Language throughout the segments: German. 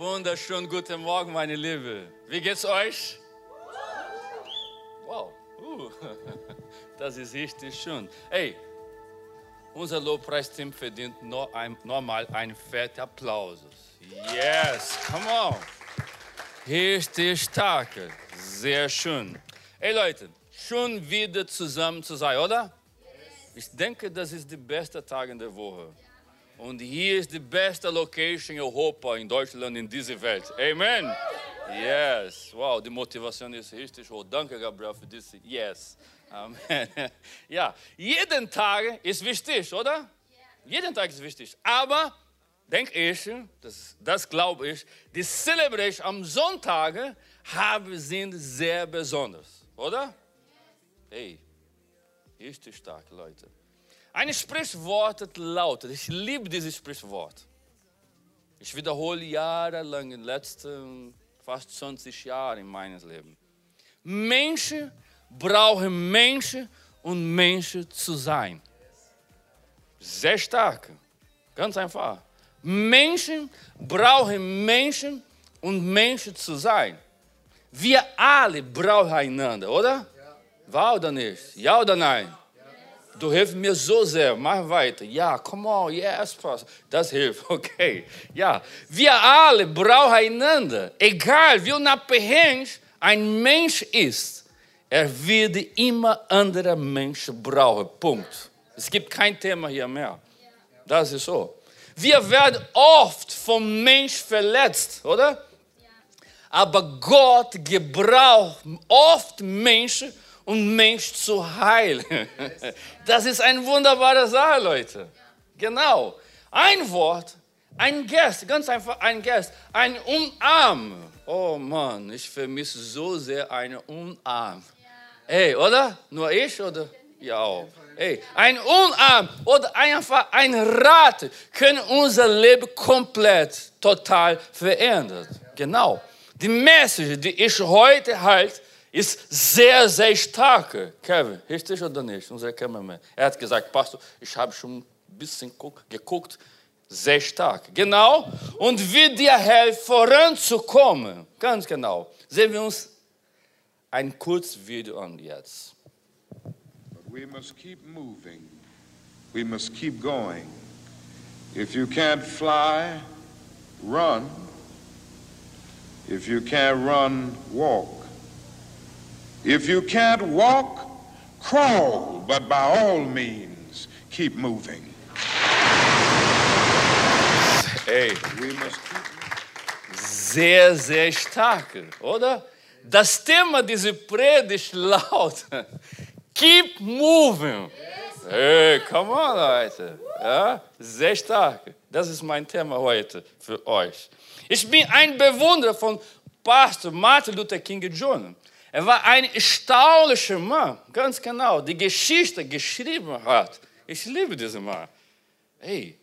Wunderschönen guten Morgen, meine Liebe. Wie geht's euch? Wow, uh, das ist richtig schön. Hey, unser Lobpreisteam verdient noch ein, nochmal einen fetten Applaus. Yes, come on. Richtig stark. Sehr schön. Hey Leute, schön wieder zusammen zu sein, oder? Ich denke, das ist der beste Tag in der Woche. Und hier ist die beste Location in Europa, in Deutschland, in dieser Welt. Amen. Yes. Wow, die Motivation ist richtig hoch. Danke, Gabriel, für diese. Yes. Amen. Ja, jeden Tag ist wichtig, oder? Jeden Tag ist wichtig. Aber, denke ich, das, das glaube ich, die Celebration am Sonntag haben, sind sehr besonders, oder? Hey, richtig stark, Leute. Ein Sprichwort lautet, ich liebe dieses Sprichwort. Ich wiederhole jahrelang in den letzten fast 20 Jahren in meines Leben. Menschen brauchen Menschen um Menschen zu sein. Sehr stark, ganz einfach. Menschen brauchen Menschen um Menschen zu sein. Wir alle brauchen einander, oder? Ja. Wahr oder nicht? Ja oder nein? Du hilfst mir so sehr. Mach weiter. Ja, come on, yes, Pastor. Das hilft, okay. Ja, wir alle brauchen einander. Egal wie unabhängig ein Mensch ist, er wird immer andere Menschen brauchen. Punkt. Es gibt kein Thema hier mehr. Das ist so. Wir werden oft vom Mensch verletzt, oder? Aber Gott gebraucht oft Menschen, um Mensch zu heilen. Das ist ein wunderbarer Sache, Leute. Genau. Ein Wort, ein Gast, ganz einfach ein Gast, ein Umarm. Oh Mann, ich vermisse so sehr eine Umarm. Hey, oder? Nur ich oder? Ja auch. Hey, ein Umarm oder einfach ein Rat können unser Leben komplett, total verändern. Genau. Die Message, die ich heute halte, ist sehr, sehr stark. Kevin, richtig oder nicht? Unser Cameraman. Er hat gesagt, Pastor, ich habe schon ein bisschen geguckt, sehr stark. Genau. Und wie dir helfen, voranzukommen. Ganz genau. Sehen wir uns ein kurzes Video an jetzt. We must keep moving. We must keep going. If you can't fly, run. If you can't run, walk. If you can't walk, crawl, but by all means, keep moving. Ey, sehr, sehr stark, oder? Das Thema dieser Predigt lautet, keep moving. Hey, come on, Leute. Ja, sehr stark. Das ist mein Thema heute für euch. Ich bin ein Bewunderer von Pastor Martin Luther King Jr. Er war ein erstaunlicher Mann, ganz genau, die Geschichte geschrieben hat. Ich liebe diesen Mann. Hey,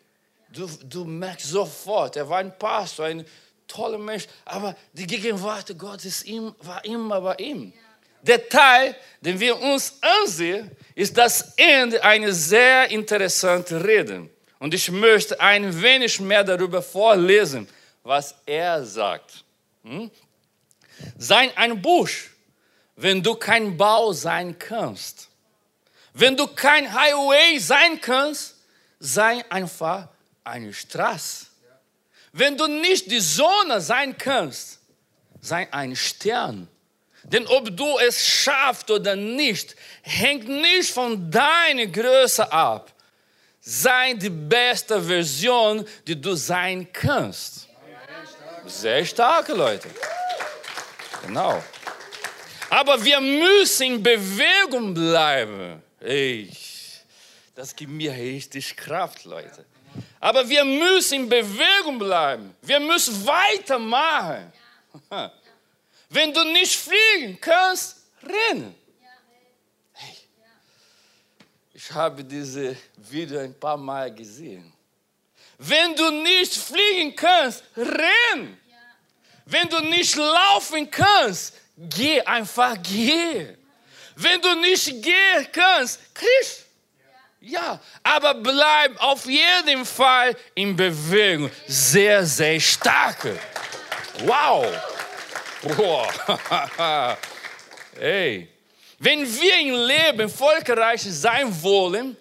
du, du merkst sofort, er war ein Pastor, ein toller Mensch, aber die Gegenwart Gottes war immer bei ihm. Der Teil, den wir uns ansehen, ist das Ende einer sehr interessanten Rede. Und ich möchte ein wenig mehr darüber vorlesen, was er sagt. Hm? Sei ein Busch, wenn du kein Bau sein kannst. Wenn du kein Highway sein kannst, sei einfach eine Straße. Wenn du nicht die Sonne sein kannst, sei ein Stern. Denn ob du es schaffst oder nicht, hängt nicht von deiner Größe ab. Sei die beste Version, die du sein kannst. Sehr starke Leute. Genau. Aber wir müssen in Bewegung bleiben. Ey, das gibt mir richtig Kraft, Leute. Aber wir müssen in Bewegung bleiben. Wir müssen weitermachen. Wenn du nicht fliegen kannst, rennen. Ich habe diese Video ein paar Mal gesehen. Wenn du nicht fliegen kannst, renn. Wenn du nicht laufen kannst, geh einfach geh. Wenn du nicht gehen kannst, kriegst. Ja, aber bleib auf jeden Fall in Bewegung. Sehr, sehr stark. Wow. Hey. Wenn wir im Leben erfolgreich sein wollen,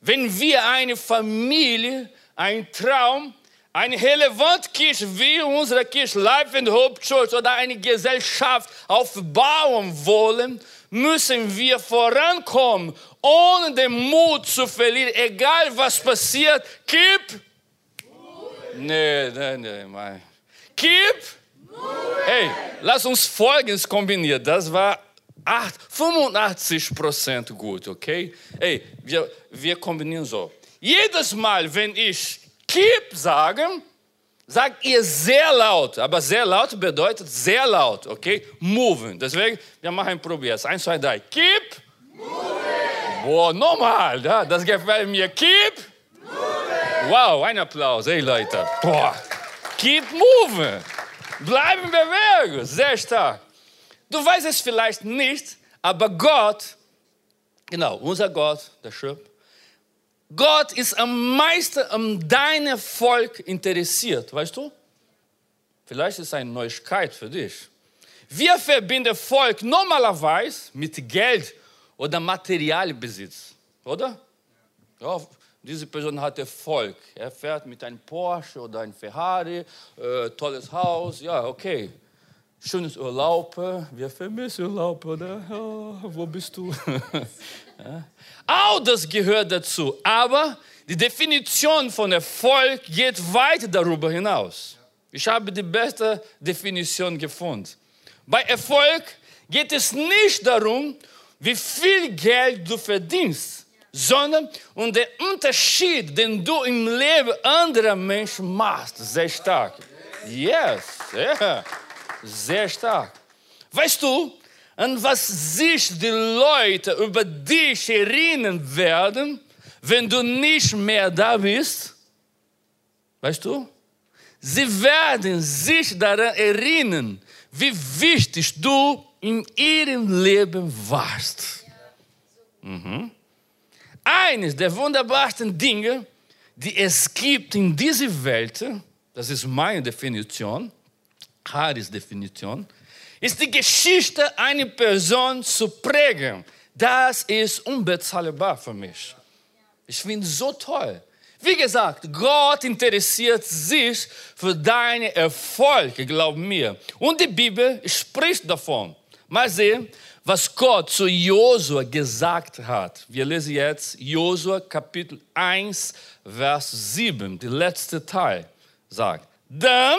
wenn wir eine Familie, ein Traum, eine relevante Kirche wie unsere Kirche Life and Hope Church oder eine Gesellschaft aufbauen wollen, müssen wir vorankommen, ohne den Mut zu verlieren, egal was passiert. Keep. Nee, nee, nee, mein. Keep. Hey, lass uns Folgendes kombinieren. Das war 8, 85 Prozent gut, okay? Hey, wir, wir kombinieren so. Jedes Mal, wenn ich keep sage, sagt ihr sehr laut. Aber sehr laut bedeutet sehr laut, okay? Moving. Deswegen, wir machen ein Probier. Eins, zwei, drei. Keep. Moving. Boah, nochmal. Ja, das gefällt mir. Keep. Moving. Wow, ein Applaus. Hey, Leute. Boah. Keep moving. Bleiben bewegen. Sehr stark. Du weißt es vielleicht nicht, aber Gott, genau, unser Gott, der Schöpfer, Gott ist am meisten an deinem Volk interessiert, weißt du? Vielleicht ist es eine Neuigkeit für dich. Wir verbinden Volk normalerweise mit Geld oder Materialbesitz, oder? Ja, diese Person hat Erfolg. Er fährt mit einem Porsche oder einem Ferrari, äh, tolles Haus, ja, okay schönes Urlaub. Wir vermissen Urlaub, oder? Oh, wo bist du? Auch das gehört dazu. Aber die Definition von Erfolg geht weit darüber hinaus. Ich habe die beste Definition gefunden. Bei Erfolg geht es nicht darum, wie viel Geld du verdienst, sondern um den Unterschied, den du im Leben anderer Menschen machst. Sehr stark. Yes, yeah. Sehr stark. Weißt du, an was sich die Leute über dich erinnern werden, wenn du nicht mehr da bist? Weißt du? Sie werden sich daran erinnern, wie wichtig du in ihrem Leben warst. Mhm. Eines der wunderbarsten Dinge, die es gibt in dieser Welt, das ist meine Definition, Haris Definition, ist die Geschichte einer Person zu prägen. Das ist unbezahlbar für mich. Ich finde so toll. Wie gesagt, Gott interessiert sich für deinen Erfolg, glaub mir. Und die Bibel spricht davon. Mal sehen, was Gott zu Josua gesagt hat. Wir lesen jetzt Josua Kapitel 1, Vers 7, der letzte Teil sagt. Dann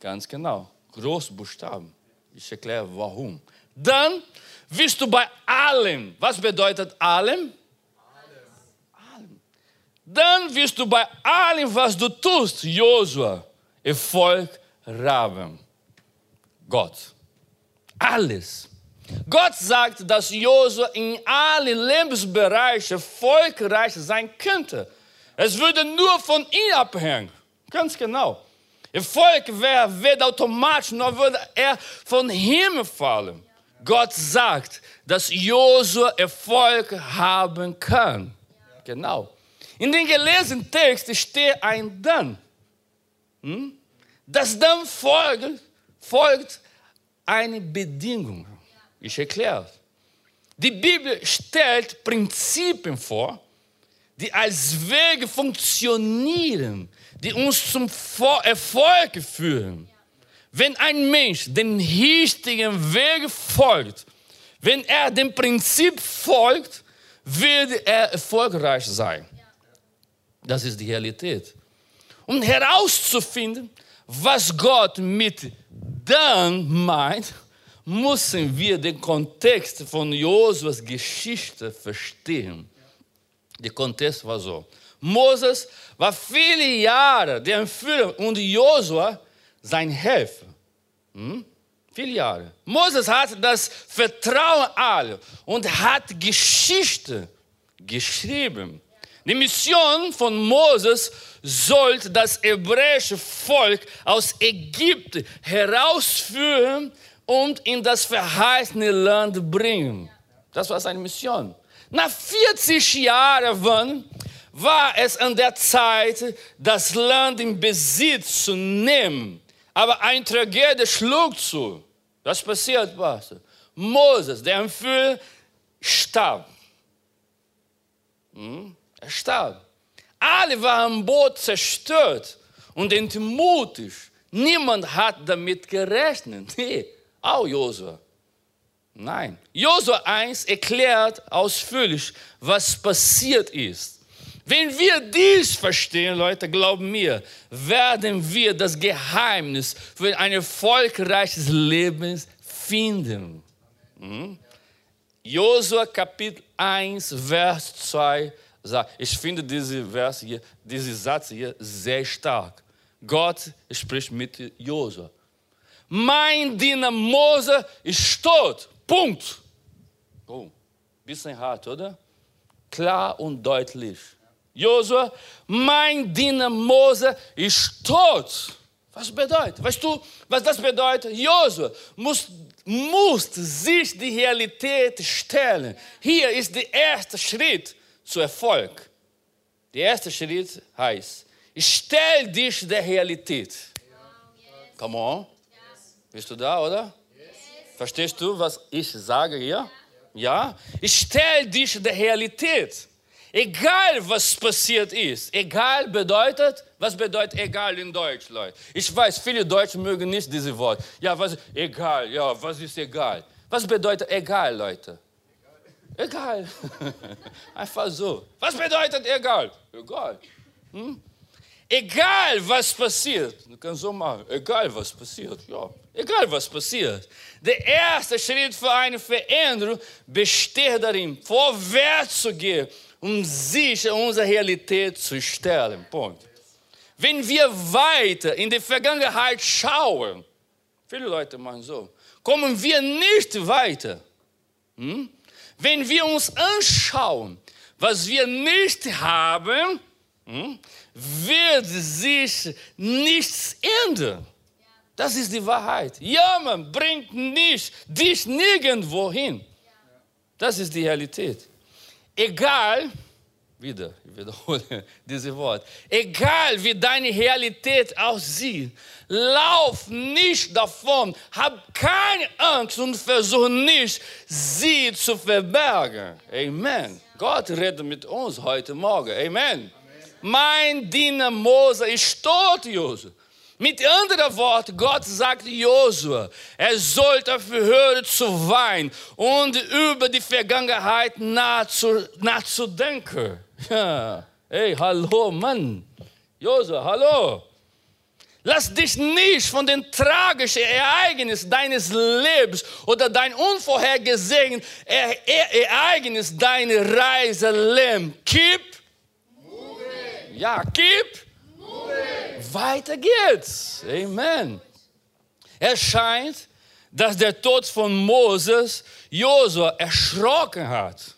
Ganz genau. Großbuchstaben. Ich erkläre warum. Dann wirst du bei allem, was bedeutet allem? Allem. Dann wirst du bei allem, was du tust, Josua, Erfolg haben. Gott. Alles. Gott sagt, dass Josua in allen Lebensbereichen erfolgreich sein könnte. Es würde nur von ihm abhängen. Ganz genau. Erfolg wäre weder automatisch, noch würde er von Himmel fallen. Gott sagt, dass Josua Erfolg haben kann. Genau. In dem gelesenen Text steht ein Dann. Hm? Das Dann folgt, folgt eine Bedingung. Ich erkläre. Die Bibel stellt Prinzipien vor, die als Wege funktionieren, die uns zum Erfolg führen. Wenn ein Mensch den richtigen Weg folgt, wenn er dem Prinzip folgt, wird er erfolgreich sein. Das ist die Realität. Um herauszufinden, was Gott mit dann meint, müssen wir den Kontext von Josuas Geschichte verstehen. Der Kontext war so. Moses war viele Jahre der Entführer und Josua sein Helfer. Hm? Viele Jahre. Moses hat das Vertrauen alle und hat Geschichte geschrieben. Die Mission von Moses sollte das hebräische Volk aus Ägypten herausführen und in das verheißene Land bringen. Das war seine Mission. Nach 40 Jahren war es an der Zeit, das Land in Besitz zu nehmen. Aber ein Tragödie schlug zu. Was passiert, Pastor? Moses, der Empfühl, starb. Hm? Er starb. Alle waren im Boot zerstört und entmutigt. Niemand hat damit gerechnet. Nee, auch Josua. Nein. Josua 1 erklärt ausführlich, was passiert ist. Wenn wir dies verstehen, Leute, glauben mir, werden wir das Geheimnis für ein erfolgreiches Leben finden. Hm? Josua Kapitel 1, Vers 2 sagt, ich finde diese Vers hier, diesen Satz hier sehr stark. Gott spricht mit Josua. Mein Diener Mose ist tot. Punkt. Oh, bisschen hart, oder? Klar und deutlich. Josua, mein Diener Mose ist tot. Was bedeutet? Weißt du, was das bedeutet? Josua muss, muss sich die Realität stellen. Hier ist der erste Schritt zu Erfolg. Der erste Schritt heißt, stell dich der Realität. Come on. Bist du da, oder? Verstehst du, was ich sage hier? Ja? Stell dich der Realität. Egal, was passiert ist. Egal bedeutet, was bedeutet egal in Deutsch, Leute? Ich weiß, viele Deutsche mögen nicht diese Wort. Ja, was, egal, ja, was ist egal? Was bedeutet egal, Leute? Egal. Einfach so. Was bedeutet egal? Egal. Hm? Egal, was passiert. Du kannst so machen. Egal, was passiert. Ja, egal, was passiert. Der erste Schritt für eine Veränderung besteht darin, vorwärts zu gehen um sich in unsere Realität zu stellen. Punkt. Wenn wir weiter in die Vergangenheit schauen, viele Leute machen so, kommen wir nicht weiter. Hm? Wenn wir uns anschauen, was wir nicht haben, hm, wird sich nichts ändern. Das ist die Wahrheit. Jammern bringt nicht, dich nirgendwo hin. Das ist die Realität. Egal, wieder, ich wiederhole dieses Wort, egal wie deine Realität aussieht, lauf nicht davon, hab keine Angst und versuch nicht, sie zu verbergen. Amen. Gott redet mit uns heute Morgen. Amen. Amen. Mein Diener Mose ist tot, Josef. Mit anderen Worten, Gott sagt Josua, er sollte aufhören zu weinen und über die Vergangenheit nachzudenken. Ja. Hey, hallo, Mann. Josua, hallo. Lass dich nicht von den tragischen Ereignissen deines Lebens oder dein unvorhergesehenes Ereignis deine Reise lähmen. Keep. Moving. Ja, keep weiter geht's. Amen. Es scheint, dass der Tod von Moses Josua erschrocken hat.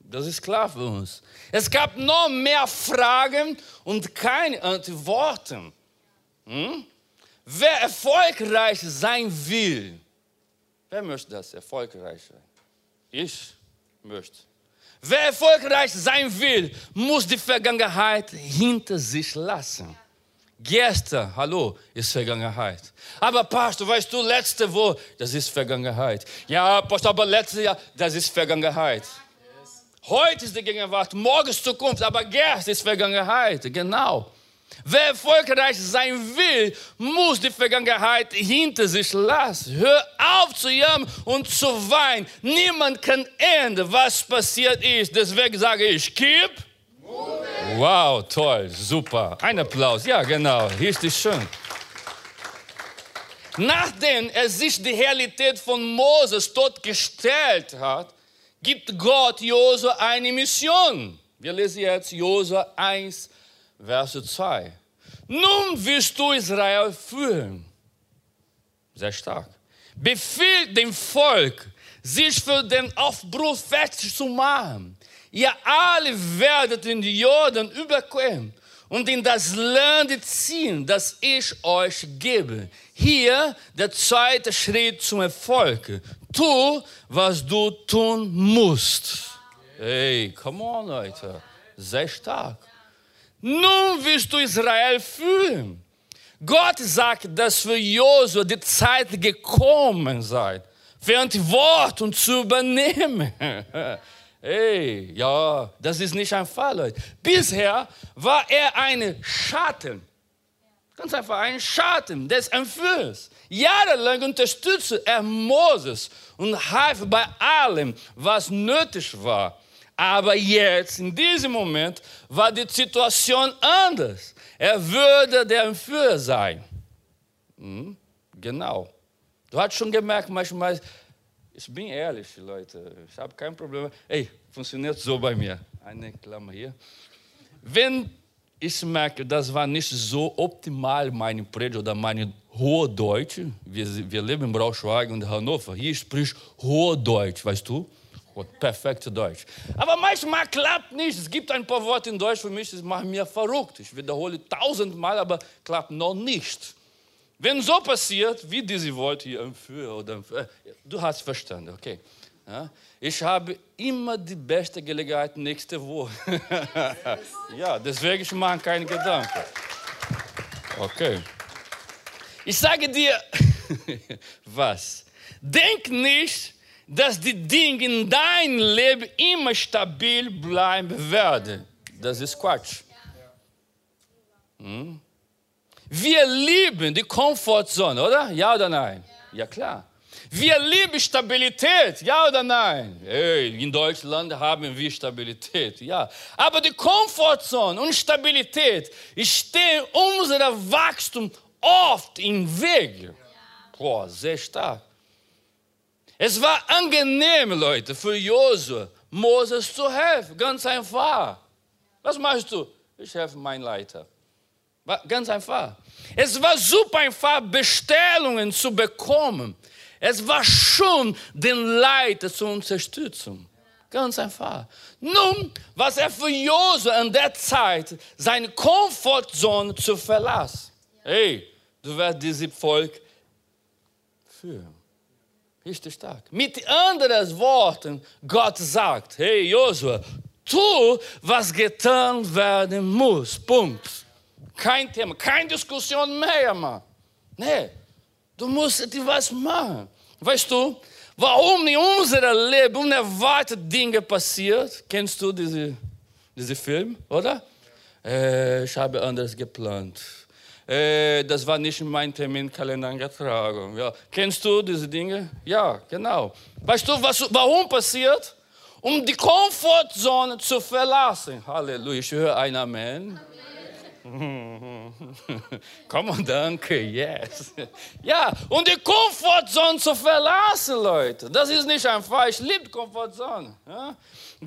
Das ist klar für uns. Es gab noch mehr Fragen und keine Antworten. Hm? Wer erfolgreich sein will, wer möchte das erfolgreich sein? Ich möchte. Wer erfolgreich sein will, muss die Vergangenheit hinter sich lassen. Gestern, hallo, ist Vergangenheit. Aber Pastor, weißt du, letzte Woche, das ist Vergangenheit. Ja, Pastor, aber letztes Jahr, das ist Vergangenheit. Heute ist die Gegenwart, morgen ist Zukunft, aber gestern ist Vergangenheit. Genau. Wer erfolgreich sein will, muss die Vergangenheit hinter sich lassen. Hör auf zu jammern und zu weinen. Niemand kann ändern, was passiert ist. Deswegen sage ich, keep Wow, toll, super. Ein Applaus. Ja, genau. Es schön. Nachdem er sich die Realität von Moses dort gestellt hat, gibt Gott Josua eine Mission. Wir lesen jetzt Josua 1, Vers 2. Nun wirst du Israel führen. Sehr stark. Befiehl dem Volk, sich für den Aufbruch fertig zu machen Ihr alle werdet in Jordan überqueren und in das Land ziehen, das ich euch gebe. Hier der zweite Schritt zum Erfolg. Tu, was du tun musst. Hey, come on, Leute. Sehr stark. Nun wirst du Israel führen. Gott sagt, dass für Josua die Zeit gekommen sei, Verantwortung zu übernehmen. Hey, ja, das ist nicht ein Fall, Leute. Bisher war er ein Schatten. Ganz einfach ein Schatten des Entführers. Jahrelang unterstützte er Moses und half bei allem, was nötig war. Aber jetzt, in diesem Moment, war die Situation anders. Er würde der Entführer sein. Hm, genau. Du hast schon gemerkt, manchmal, ich bin ehrlich, Leute, ich habe kein Problem. Ey, funktioniert so bei mir. Eine Klammer hier. Wenn ich merke, das war nicht so optimal, meine Predigt oder meine hohe Deutsch. Wir, wir leben in Braunschweig und Hannover. Hier spricht hohe Deutsch, weißt du? Perfekte Deutsch. Aber manchmal klappt nicht. Es gibt ein paar Worte in Deutsch für mich, das macht mir verrückt. Ich wiederhole tausendmal, aber klappt noch nicht. Wenn so passiert, wie diese Worte hier, für oder du hast verstanden, okay. Ja, ich habe immer die beste Gelegenheit nächste Woche. ja, deswegen ich mache keine Gedanken. Okay. Ich sage dir was. Denk nicht, dass die Dinge in deinem Leben immer stabil bleiben werden. Das ist Quatsch. Hm? Wir lieben die Komfortzone, oder? Ja oder nein? Ja, klar. Wir lieben Stabilität, ja oder nein? Hey, in Deutschland haben wir Stabilität, ja. Aber die Komfortzone und Stabilität stehen unserem Wachstum oft im Weg. Boah, sehr stark. Es war angenehm, Leute, für Josua, Moses zu helfen. Ganz einfach. Was machst du? Ich helfe meinen Leiter. Ganz einfach. Es war super einfach, Bestellungen zu bekommen. Es war schon den Leiter zu unterstützen. Ganz einfach. Nun, was er für Josua in der Zeit, seine Komfortzone zu verlassen. Hey, du wirst dieses Volk führen. Richtig stark. Mit anderen Worten, Gott sagt, hey Josua, tu, was getan werden muss. Punkt. Kein Thema, keine Diskussion mehr, Mann. Nee, du musst etwas machen. Weißt du, warum in unserem Leben unerwartete Dinge passiert? Kennst du diese, diese Film, oder? Äh, ich habe anders geplant. Äh, das war nicht in meinem Terminkalender eingetragen. Ja. Kennst du diese Dinge? Ja, genau. Weißt du, was, warum passiert? Um die Komfortzone zu verlassen. Halleluja, ich höre ein Amen. Komm on, danke, yes. Ja, und die Komfortzone zu verlassen, Leute. Das ist nicht einfach. Ich liebe Komfortzone. Ja?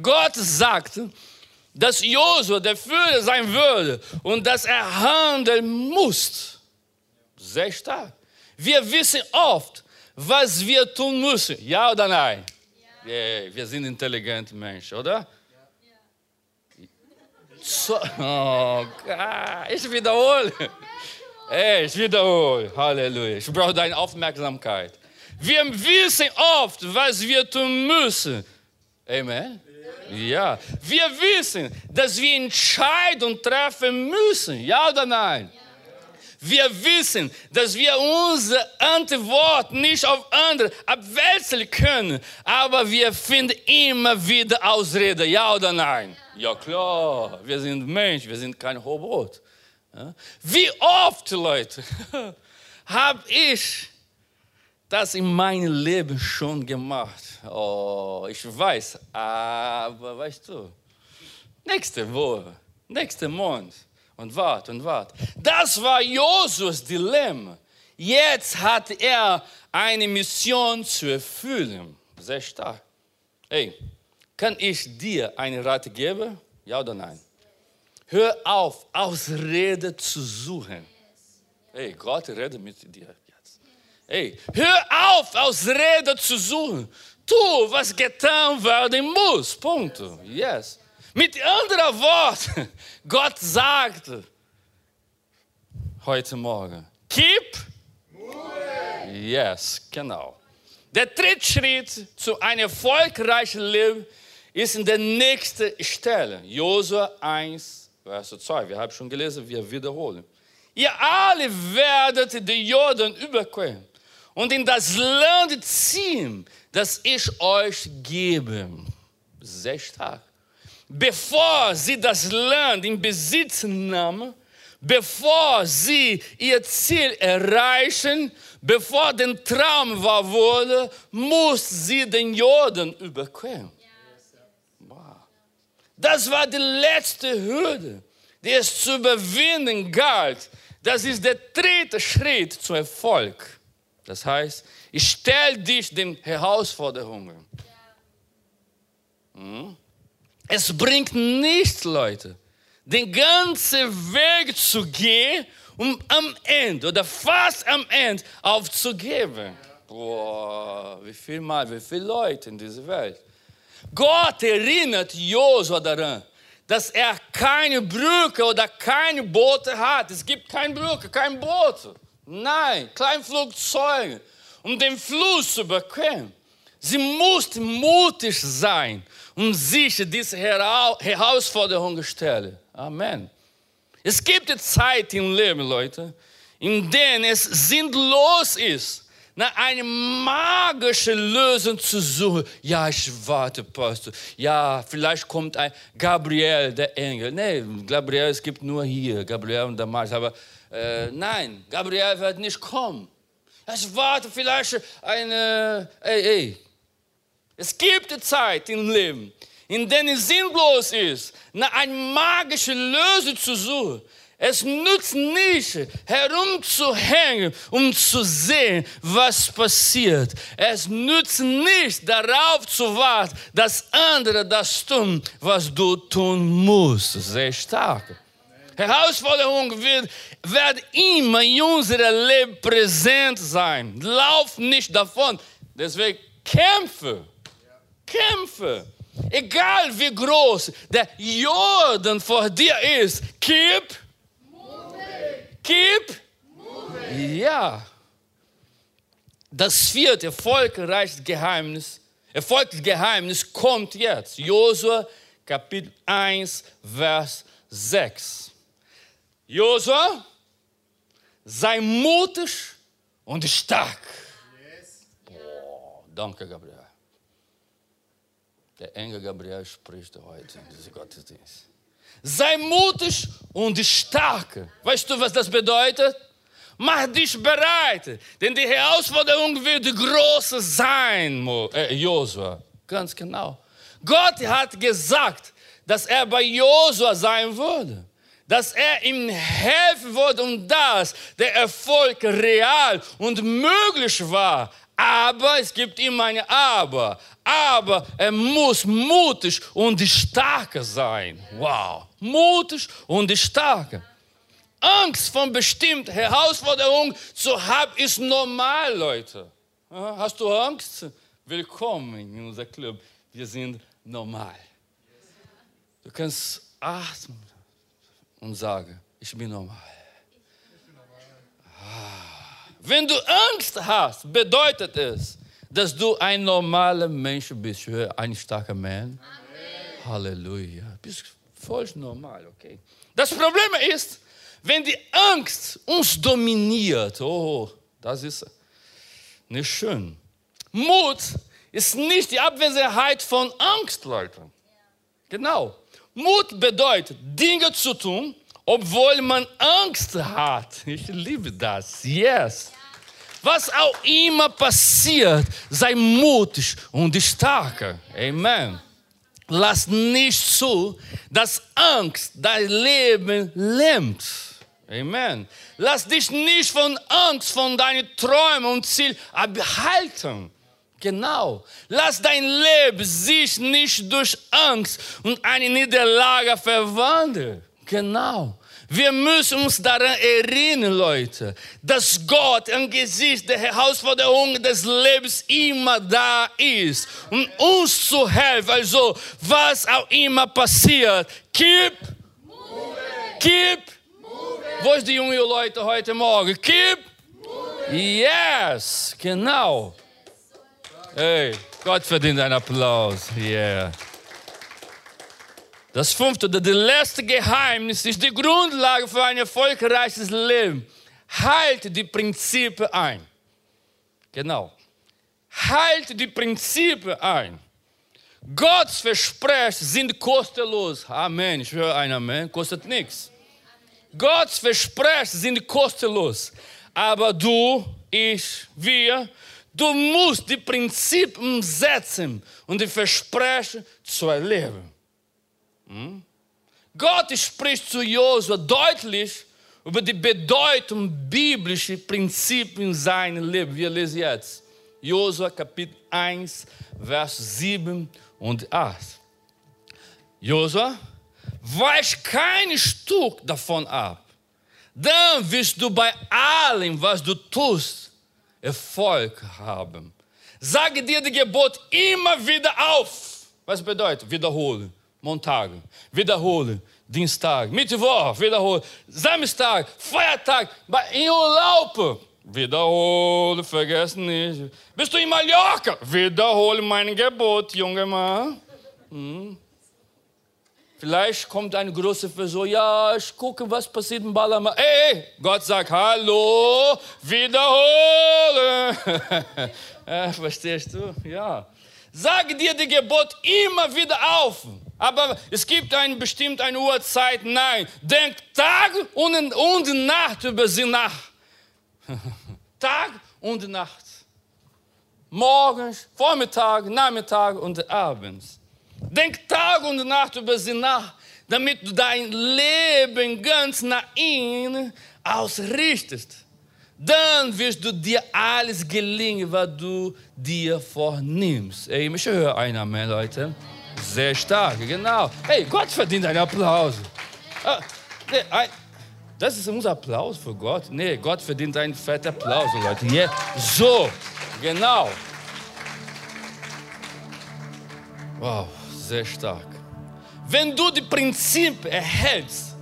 Gott sagt, dass Josua der Führer sein würde und dass er handeln muss. Sehr stark. Wir wissen oft, was wir tun müssen. Ja oder nein? Ja. Yeah, wir sind intelligente Menschen, oder? Ja. So, oh Gott, ich wiederhole. Ich wiederhole. Halleluja. Ich brauche deine Aufmerksamkeit. Wir wissen oft, was wir tun müssen. Amen. Ja, wir wissen, dass wir Entscheidungen treffen müssen. Ja oder nein? Wir wissen, dass wir unsere Antwort nicht auf andere abwälzen können, aber wir finden immer wieder Ausrede. Ja oder nein? Ja klar, wir sind Mensch, wir sind kein Robot. Wie oft, Leute, habe ich das in meinem Leben schon gemacht. Oh, ich weiß, aber weißt du, nächste Woche, nächste Monat und wart und wart. Das war Josus Dilemma. Jetzt hat er eine Mission zu erfüllen. Sehr stark. Hey, kann ich dir eine Rat geben? Ja oder nein? Hör auf, Ausrede zu suchen. Hey, Gott redet mit dir. Hey, hör auf, Ausrede zu suchen. Tu, was getan werden muss. Punkt. Yes. Mit anderen Worten, Gott sagt heute Morgen, keep. Yes, genau. Der dritte Schritt zu einem erfolgreichen Leben ist in der nächsten Stelle. Josua 1, Vers 2. Wir haben schon gelesen, wir wiederholen. ihr alle werdet die Jordan überqueren und in das Land ziehen, das ich euch gebe. Sehr stark. Bevor sie das Land in Besitz nahmen, bevor sie ihr Ziel erreichen, bevor der Traum wahr wurde, muss sie den Jordan überqueren. Das war die letzte Hürde, die es zu überwinden galt. Das ist der dritte Schritt zum Erfolg. Das heißt, ich stelle dich den Herausforderungen. Hm? Es bringt nichts, Leute, den ganzen Weg zu gehen, um am Ende oder fast am Ende aufzugeben. Boah, wie viel Mal, wie viele Leute in dieser Welt. Gott erinnert Josua daran, dass er keine Brücke oder keine Boote hat. Es gibt keine Brücke, kein Boot. Nein, kein Flugzeug, um den Fluss zu überqueren. Sie mussten mutig sein und sich diese Herausforderung stellen. Amen. Es gibt Zeit im Leben, Leute, in denen es sinnlos ist, nach einer magischen Lösung zu suchen. Ja, ich warte, Pastor. Ja, vielleicht kommt ein Gabriel, der Engel. Nein, Gabriel, es gibt nur hier, Gabriel und Damas. Aber äh, nein, Gabriel wird nicht kommen. Ich warte vielleicht eine, ey, ey. Es gibt eine Zeit im Leben, in der es sinnlos ist, nach einer magischen Lösung zu suchen. Es nützt nicht, herumzuhängen, um zu sehen, was passiert. Es nützt nicht, darauf zu warten, dass andere das tun, was du tun musst. Sehr stark. Herausforderungen wird, werden immer in unserem Leben präsent sein. Lauf nicht davon. Deswegen kämpfe. Kämpfe. Egal wie groß der Jordan vor dir ist, keep Keep moving. Ja. Das vierte erfolgreiche Geheimnis, Erfolgsgeheimnis kommt jetzt. Josua Kapitel 1, Vers 6. Josua, sei mutig und stark. Danke, Gabriel. Der Engel Gabriel spricht heute in diesem Gottesdienst. Sei mutig und stark. Weißt du, was das bedeutet? Mach dich bereit, denn die Herausforderung wird groß sein, äh, Josua. Ganz genau. Gott hat gesagt, dass er bei Josua sein würde, dass er ihm helfen würde, um das der Erfolg real und möglich war. Aber es gibt immer ein Aber. Aber er muss mutig und stark sein. Wow. Mutig und stark. Angst von bestimmten Herausforderungen zu haben, ist normal, Leute. Hast du Angst? Willkommen in unser Club. Wir sind normal. Du kannst atmen und sagen, ich bin normal. Wenn du Angst hast, bedeutet es, dass du ein normaler Mensch bist. Ein starker Mann. Amen. Halleluja. Bist voll normal, okay? Das Problem ist, wenn die Angst uns dominiert, oh, das ist nicht schön. Mut ist nicht die Abwesenheit von Angst, Leute. Genau. Mut bedeutet, Dinge zu tun, obwohl man Angst hat. Ich liebe das. Yes. Was auch immer passiert, sei mutig und stark. Amen. Lass nicht zu, dass Angst dein Leben lähmt. Amen. Lass dich nicht von Angst, von deinen Träumen und Zielen abhalten. Genau. Lass dein Leben sich nicht durch Angst und eine Niederlage verwandeln. Genau. Wir müssen uns daran erinnern, Leute, dass Gott angesichts der Herausforderungen des Lebens immer da ist, um uns zu helfen. Also, was auch immer passiert, keep moving. Keep moving. Wo ist die junge Leute heute Morgen? Keep moving. Yes, genau. Hey, Gott verdient einen Applaus. Yeah. Das fünfte oder das letzte Geheimnis ist die Grundlage für ein erfolgreiches Leben. Halte die Prinzipien ein. Genau. Halte die Prinzipien ein. Gottes Versprechen sind kostenlos. Amen. Ich höre ein Amen. Kostet nichts. Gottes Versprechen sind kostenlos. Aber du, ich, wir, du musst die Prinzipien setzen und die Versprechen zu erleben. Hm? Gott spricht zu Josua deutlich über die Bedeutung biblischer Prinzipien in seinem Leben. Wir lesen jetzt Josua Kapitel 1, Vers 7 und 8. Josua, weich kein Stück davon ab. Dann wirst du bei allem, was du tust, Erfolg haben. Sage dir die Gebot immer wieder auf. Was bedeutet? Wiederholen. Montag, wiederholen. Dienstag, Mittwoch, wiederholen. Samstag, Feiertag, em Urlaub. Wiederhole, vergiss nicht. Bist du in Mallorca? Wiederhole mein Gebot, junger Mann. Hm. Vielleicht kommt eine große Person, ja, ich gucke, was passiert in Ballermann. Ey, Gott sagt, hallo, wiederhole. ja, verstehst du? Ja. Sage dir die Gebot immer wieder auf. Aber es gibt eine bestimmte eine Uhrzeit. Nein, denk Tag und, und Nacht über sie nach. Tag und Nacht. Morgens, Vormittag, Nachmittag und abends. Denk Tag und Nacht über sie nach, damit du dein Leben ganz nach ihnen ausrichtest. Dann wirst du dir alles gelingen, was du dir vornimmst. Ey, ich höre ein Amen, Leute. Sehr stark, genau. Hey, Gott verdient einen Applaus. Ah, das ist unser Applaus für Gott. Nee, Gott verdient einen fetten Applaus, Leute. Yeah. So, genau. Wow, sehr stark. Wenn du die Prinzipien erhältst,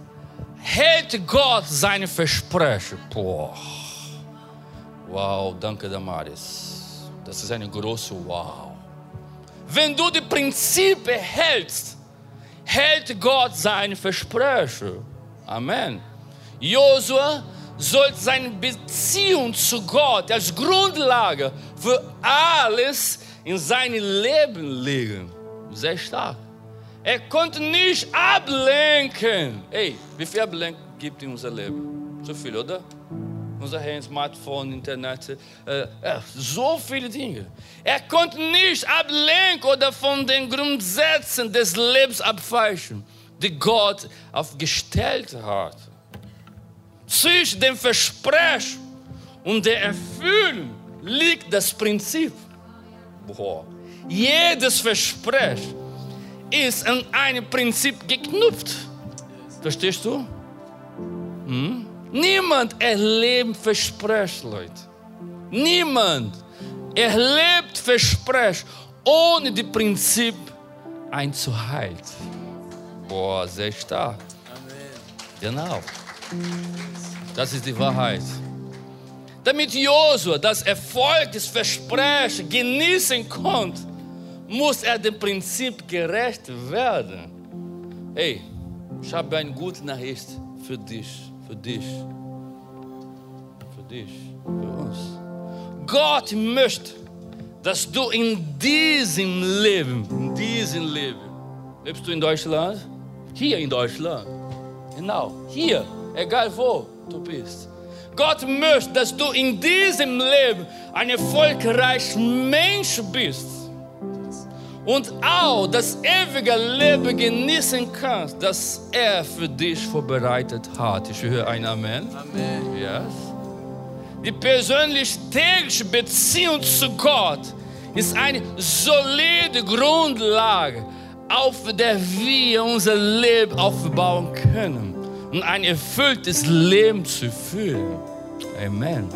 hält Gott seine Versprechen. Boah. Wow, danke, Damaris. Das ist eine große Wow. Wenn du die Prinzipien hältst, hält Gott seine Versprechen. Amen. Josua sollte seine Beziehung zu Gott als Grundlage für alles in seinem Leben legen. Sehr stark. Er konnte nicht ablenken. Ey, wie viel Ablenkung gibt in unser Leben? Zu viel, oder? Unser Handy, Smartphone, Internet, äh, äh, so viele Dinge. Er konnte nicht ablenken oder von den Grundsätzen des Lebens abweichen, die Gott aufgestellt hat. Zwischen dem Versprechen und der Erfüllung liegt das Prinzip. Boah. Jedes Versprechen ist an ein Prinzip geknüpft. Verstehst du? Hm? Niemand erlebt Versprechen, Leute. Niemand erlebt Versprechen, ohne die Prinzip einzuhalten. Boah, sehr stark. Amen. Genau. Das ist die Wahrheit. Damit Josua das Erfolg des Versprechens genießen konnte, muss er dem Prinzip gerecht werden. Hey, ich habe eine gute Nachricht für dich für dich, für dich, für uns. Gott möchte, dass du in diesem Leben, in diesem Leben, lebst du in Deutschland? Hier in Deutschland. Genau, hier, egal wo du bist. Gott möchte, dass du in diesem Leben ein erfolgreicher Mensch bist und auch das ewige Leben genießen kannst, das er für dich vorbereitet hat. Ich höre ein Amen. Amen. Yes. Die persönliche tägliche Beziehung zu Gott ist eine solide Grundlage, auf der wir unser Leben aufbauen können und ein erfülltes Leben zu führen. Amen.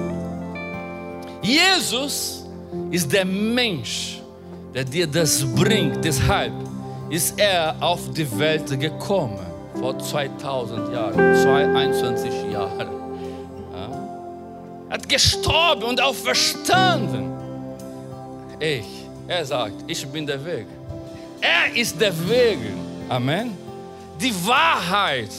Jesus ist der Mensch, der dir das bringt. Deshalb ist er auf die Welt gekommen, vor 2000 Jahren, 21 Jahren. Ja. Hat gestorben und auch verstanden. Ich, er sagt, ich bin der Weg. Er ist der Weg. Amen. die Wahrheit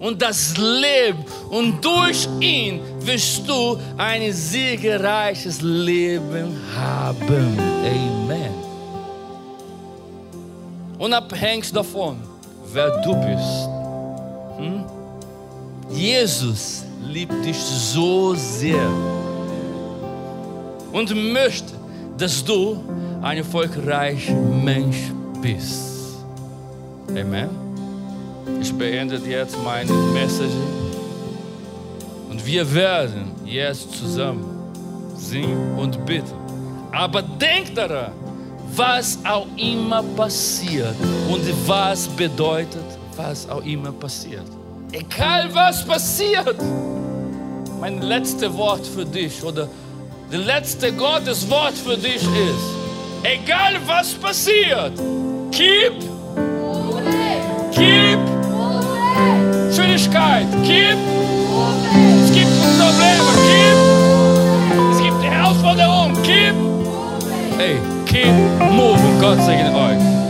und das Leben. Und durch ihn wirst du ein siegreiches Leben haben. Amen. Unabhängig davon, wer du bist. Hm? Jesus liebt dich so sehr und möchte, dass du ein erfolgreicher Mensch bist. Amen. Ich beende jetzt meine Message und wir werden jetzt zusammen singen und bitten. Aber denk daran, was auch immer passiert und was bedeutet, was auch immer passiert. Egal was passiert, mein letztes Wort für dich oder das letzte Gottes Wort für dich ist, egal was passiert, keep, keep, Schwierigkeit, keep, es gibt Probleme, keep, es gibt Herausforderungen, keep, hey, keep moving, Gott segne euch.